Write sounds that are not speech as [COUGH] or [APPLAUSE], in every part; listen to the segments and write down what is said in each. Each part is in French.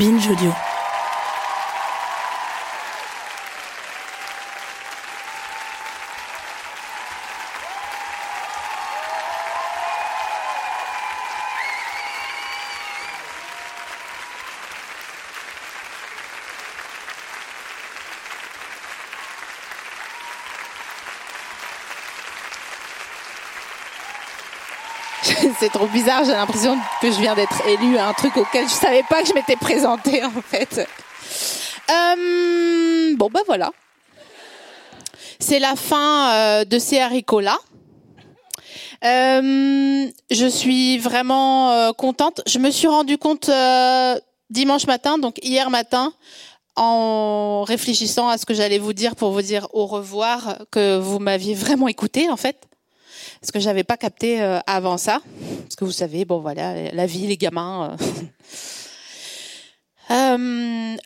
Binge Audio. [LAUGHS] C'est trop bizarre, j'ai l'impression que je viens d'être élue à un truc auquel je savais pas que je m'étais présentée [LAUGHS] en fait. Euh, bon bah voilà. C'est la fin euh, de ces haricots là. Euh, je suis vraiment euh, contente. Je me suis rendu compte euh, dimanche matin, donc hier matin, en réfléchissant à ce que j'allais vous dire pour vous dire au revoir, que vous m'aviez vraiment écouté en fait parce que j'avais pas capté euh, avant ça. Parce que vous savez, bon voilà, la vie, les gamins. euh. [LAUGHS] Euh,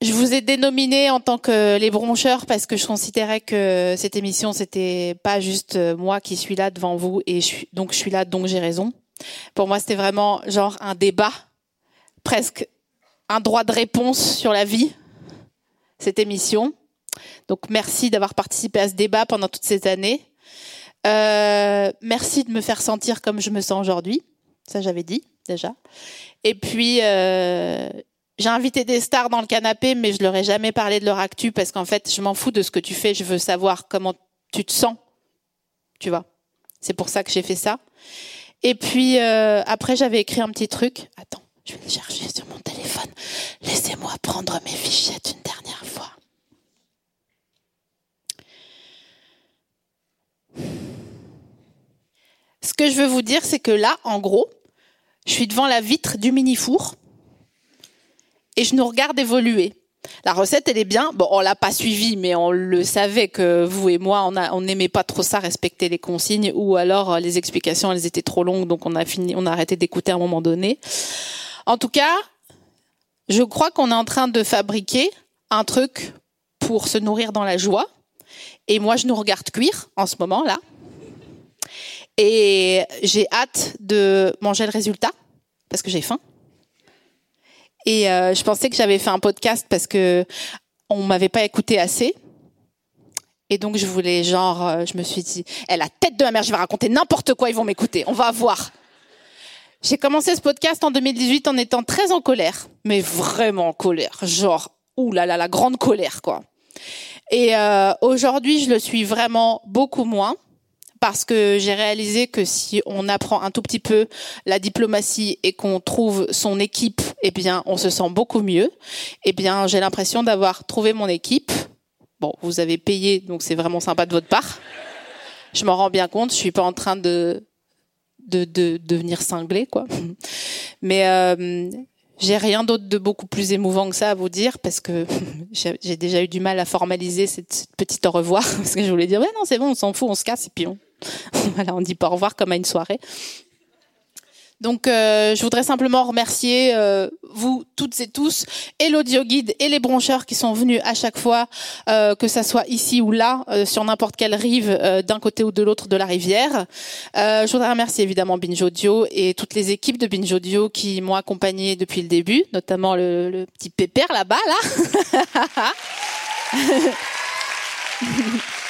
je vous ai dénominé en tant que les broncheurs parce que je considérais que cette émission c'était pas juste euh, moi qui suis là devant vous et je suis, donc je suis là donc j'ai raison. Pour moi c'était vraiment genre un débat, presque un droit de réponse sur la vie cette émission. Donc merci d'avoir participé à ce débat pendant toutes ces années. Euh, merci de me faire sentir comme je me sens aujourd'hui. Ça, j'avais dit déjà. Et puis, euh, j'ai invité des stars dans le canapé, mais je leur ai jamais parlé de leur actu parce qu'en fait, je m'en fous de ce que tu fais. Je veux savoir comment tu te sens. Tu vois. C'est pour ça que j'ai fait ça. Et puis, euh, après, j'avais écrit un petit truc. Attends, je vais le chercher sur mon téléphone. Laissez-moi prendre mes fichettes une dernière fois. Ce que je veux vous dire, c'est que là, en gros, je suis devant la vitre du mini-four et je nous regarde évoluer. La recette, elle est bien. Bon, on l'a pas suivie, mais on le savait que vous et moi, on n'aimait pas trop ça, respecter les consignes, ou alors euh, les explications, elles étaient trop longues, donc on a fini, on a arrêté d'écouter à un moment donné. En tout cas, je crois qu'on est en train de fabriquer un truc pour se nourrir dans la joie. Et moi, je nous regarde cuire en ce moment là. Et j'ai hâte de manger le résultat parce que j'ai faim. Et euh, je pensais que j'avais fait un podcast parce que on m'avait pas écouté assez. Et donc je voulais genre, euh, je me suis dit, elle la tête de ma mère, je vais raconter n'importe quoi, ils vont m'écouter, on va voir. J'ai commencé ce podcast en 2018 en étant très en colère, mais vraiment en colère, genre, là, la grande colère quoi. Et euh, aujourd'hui, je le suis vraiment beaucoup moins parce que j'ai réalisé que si on apprend un tout petit peu la diplomatie et qu'on trouve son équipe, eh bien, on se sent beaucoup mieux. Eh bien, j'ai l'impression d'avoir trouvé mon équipe. Bon, vous avez payé, donc c'est vraiment sympa de votre part. Je m'en rends bien compte. Je suis pas en train de de, de devenir cinglé, quoi. Mais euh, j'ai rien d'autre de beaucoup plus émouvant que ça à vous dire parce que [LAUGHS] j'ai déjà eu du mal à formaliser cette petite au revoir [LAUGHS] parce que je voulais dire ouais non c'est bon on s'en fout on se casse et puis on [LAUGHS] voilà on dit pas au revoir comme à une soirée. Donc euh, je voudrais simplement remercier euh, vous toutes et tous et l'audio guide et les broncheurs qui sont venus à chaque fois euh, que ça soit ici ou là sur n'importe quelle rive d'un côté ou de l'autre de la rivière. Je voudrais remercier évidemment Binge Audio et toutes les équipes de Binge Audio qui m'ont accompagné depuis le début, notamment le, le petit pépère là-bas là. [LAUGHS]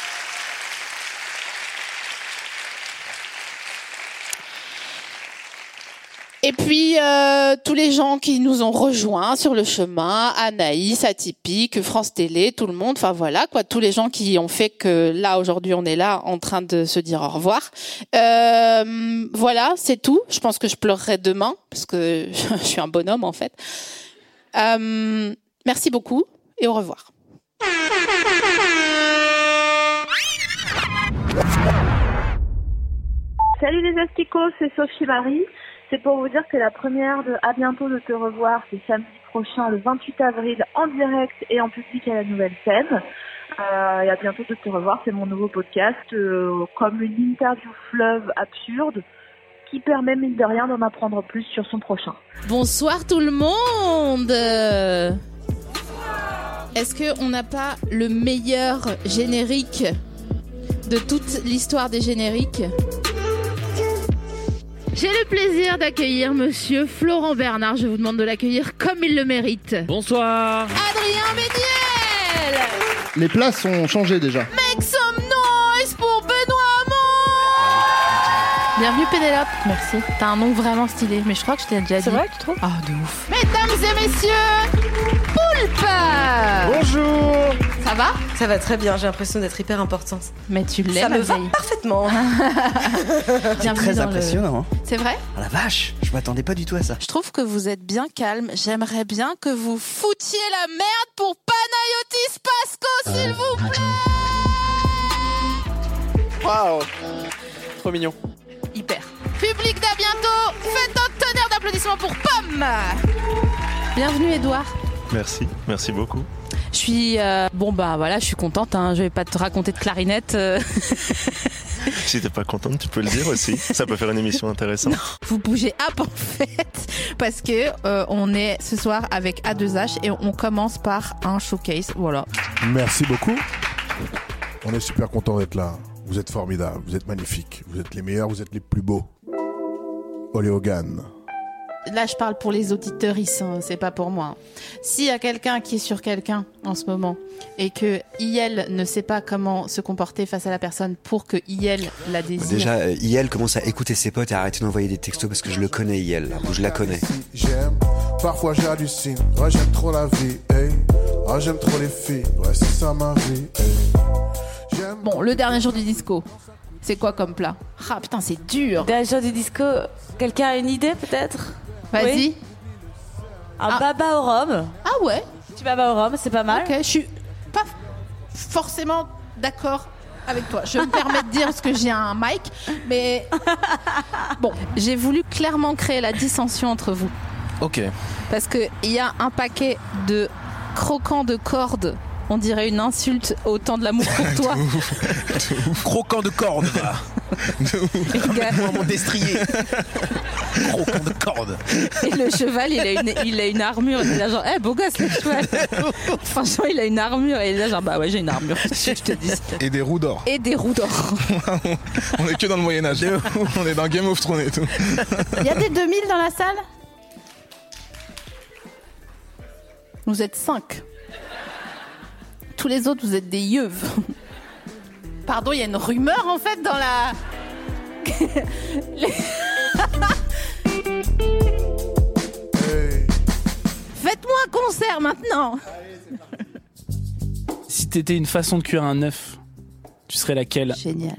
Et puis euh, tous les gens qui nous ont rejoints sur le chemin, Anaïs, Atypique, France Télé, tout le monde, enfin voilà quoi, tous les gens qui ont fait que là aujourd'hui on est là en train de se dire au revoir. Euh, voilà, c'est tout. Je pense que je pleurerai demain parce que [LAUGHS] je suis un bonhomme en fait. Euh, merci beaucoup. et au revoir. Salut les asticots, c'est Sophie Marie. C'est pour vous dire que la première de À bientôt de te revoir, c'est samedi prochain, le 28 avril, en direct et en public à la nouvelle scène. Euh, et à bientôt de te revoir, c'est mon nouveau podcast, euh, comme une interview fleuve absurde qui permet, mine de rien, d'en apprendre plus sur son prochain. Bonsoir tout le monde Est-ce qu'on n'a pas le meilleur générique de toute l'histoire des génériques? J'ai le plaisir d'accueillir monsieur Florent Bernard. Je vous demande de l'accueillir comme il le mérite. Bonsoir. Adrien Méniel Les places ont changé déjà. Make some noise pour Benoît Hamon Bienvenue Pénélope. Merci. T'as un nom vraiment stylé, mais je crois que je t'ai déjà dit. C'est vrai, tu trouves? Ah, de ouf. Mesdames et messieurs, Poulpe Bonjour Ça va Ça va très bien, j'ai l'impression d'être hyper importante. Mais tu l'es, Ça me va parfaitement. [LAUGHS] Bienvenue Très le- impressionnant. hein. C'est vrai Ah la vache, je m'attendais pas du tout à ça. Je trouve que vous êtes bien calme. J'aimerais bien que vous foutiez la merde pour Panayotis Pasco, s'il vous plaît. Waouh. Trop mignon. Hyper. Public d'à bientôt Faites un tonnerre d'applaudissements pour Pomme Bienvenue Edouard. Merci, merci beaucoup. Je suis euh, bon bah voilà, je suis contente. Hein. Je vais pas te raconter de clarinette. euh. [LAUGHS] Si t'es pas contente, tu peux le dire aussi. Ça peut faire une émission intéressante. Vous bougez up en fait parce que euh, on est ce soir avec A2H et on commence par un showcase. Voilà. Merci beaucoup. On est super content d'être là. Vous êtes formidables, vous êtes magnifiques, vous êtes les meilleurs, vous êtes les plus beaux. Oléogan. Là, je parle pour les auditeurs, hein, c'est pas pour moi. S'il y a quelqu'un qui est sur quelqu'un en ce moment et que IL ne sait pas comment se comporter face à la personne pour que IL la désire. Déjà, euh, IL commence à écouter ses potes et à arrêter d'envoyer des textos parce que je le connais, IL, ou je la connais. J'aime, parfois j'hallucine. Ouais, j'aime trop la vie, hey. J'aime trop les filles, ouais, c'est ça ma vie, hey. J'aime. Bon, le dernier jour du disco, c'est quoi comme plat? Ah putain, c'est dur. Dernier jour du disco, quelqu'un a une idée peut-être? Vas-y. Oui. Un Ah. baba au rhum. Ah ouais. Tu baba au rhum, c'est pas mal. Ok, je suis pas forcément d'accord avec toi. Je me permets de dire parce que j'ai un mic, mais [LAUGHS] bon, j'ai voulu clairement créer la dissension entre vous Ok. parce que il y a un paquet de croquants de cordes. On dirait une insulte au temps de l'amour pour [LAUGHS] toi. Croquant de corde, Moi, mon destrier. Croquant de corde. Et le cheval, il a une, il a une armure. Il est là genre, eh, beau gosse le cheval. Franchement, il a une armure. Et il est là genre, bah ouais, j'ai une armure. [LAUGHS] Je te dis. Et des roues d'or. Et des roues d'or. [LAUGHS] On est que dans le Moyen-Âge. [LAUGHS] On est dans Game of Thrones et tout. Il y a des 2000 dans la salle? Vous êtes 5. Tous les autres, vous êtes des yeux. Pardon, il y a une rumeur en fait dans la. Les- [LAUGHS] Hey. Faites-moi un concert maintenant Si t'étais une façon de cuire un œuf, tu serais laquelle? Génial.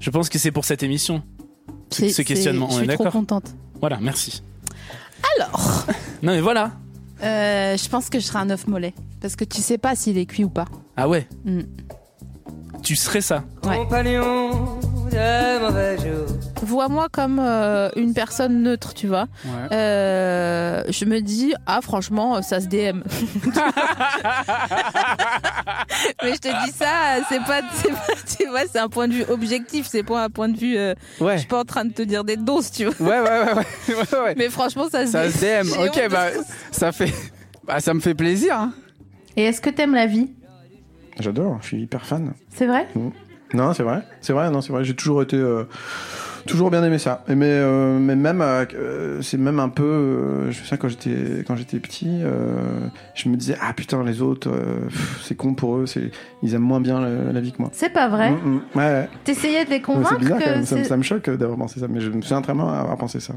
Je pense que c'est pour cette émission. Ce, ce questionnement, on Je est suis trop d'accord? contente. Voilà, merci. Alors, [LAUGHS] Non mais voilà. euh, je pense que je serai un œuf mollet. Parce que tu sais pas s'il est cuit ou pas. Ah ouais? Mm. Tu serais ça. Compagnon de mauvais jour. Vois-moi comme euh, une personne neutre, tu vois. Euh, je me dis, ah franchement, ça se DM. [LAUGHS] Mais je te dis ça, c'est pas, tu vois, c'est un point de vue objectif, c'est pas un point de vue. euh, Je Ouais. suis pas en train de te dire des doses, tu vois. Ouais, ouais, ouais, ouais. Mais franchement, ça se Ça se DM. Ok, bah, ça fait. Bah, ça me fait plaisir. hein. Et est-ce que t'aimes la vie? J'adore, je suis hyper fan. C'est vrai? Non, c'est vrai, c'est vrai, non, c'est vrai. J'ai toujours été, euh, toujours bien aimé ça. Mais, euh, mais même, euh, c'est même un peu. je me souviens quand j'étais, quand j'étais petit, je me disais ah putain les autres, pff, c'est con pour eux, c'est, ils aiment moins bien la, la vie que moi. C'est pas vrai. Mm, mm. ouais, ouais. T'essayais de les Ouais, convaincre c'est bizarre quand que même. Ça, me- c'est- ça me choque d'avoir pensé ça, mais je me souviens très bien avoir pensé ça.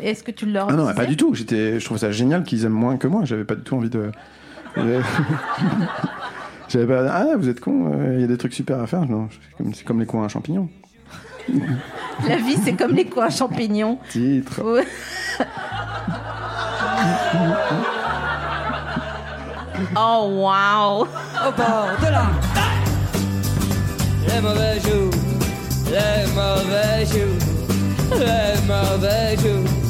Est-ce que tu leur Ah non, pas du tout. J'étais, je trouve ça génial qu'ils aiment moins que moi. J'avais pas du tout envie de. [LAUGHS] J'avais pas. Ah, vous êtes con. Il y a des trucs super à faire. Non, c'est comme, c'est comme les coins à champignons. [LAUGHS] La vie, c'est comme les coins à champignons. Titre. Ouais. [LAUGHS] Oh, waouh. Au bord de la. Les mauvais jours, les mauvais jours, les mauvais jours.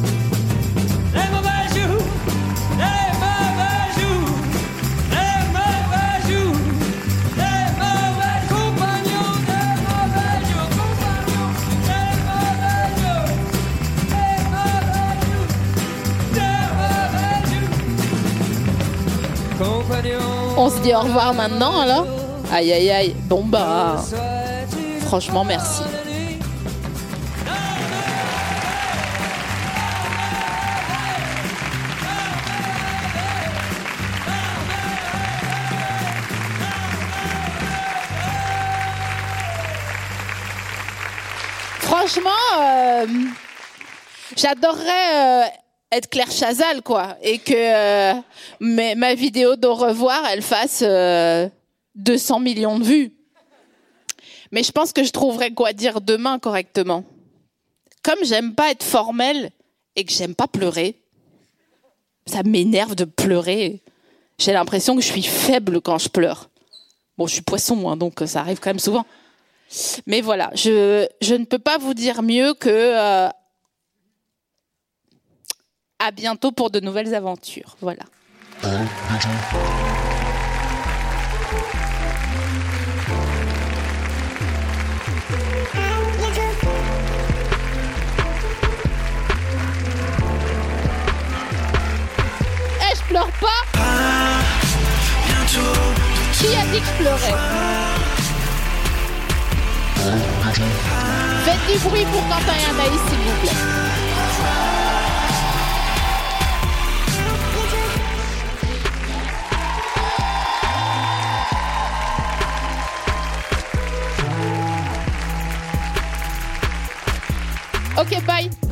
On se dit au revoir maintenant alors Aïe aïe aïe. Bon bah. Franchement, merci. Franchement, euh, j'adorerais euh, être Claire Chazal, quoi, et que euh, ma vidéo d'au revoir, elle fasse euh, 200 millions de vues. Mais je pense que je trouverai quoi dire demain correctement. Comme j'aime pas être formelle et que j'aime pas pleurer, ça m'énerve de pleurer. J'ai l'impression que je suis faible quand je pleure. Bon, je suis poisson, hein, donc ça arrive quand même souvent. Mais voilà, je, je ne peux pas vous dire mieux que euh, à bientôt pour de nouvelles aventures. Voilà. Eh, je pleure pas Qui a dit que je pleurais? Faites du bruit pour Quentin et Anaïs, s'il vous plaît. Ok, bye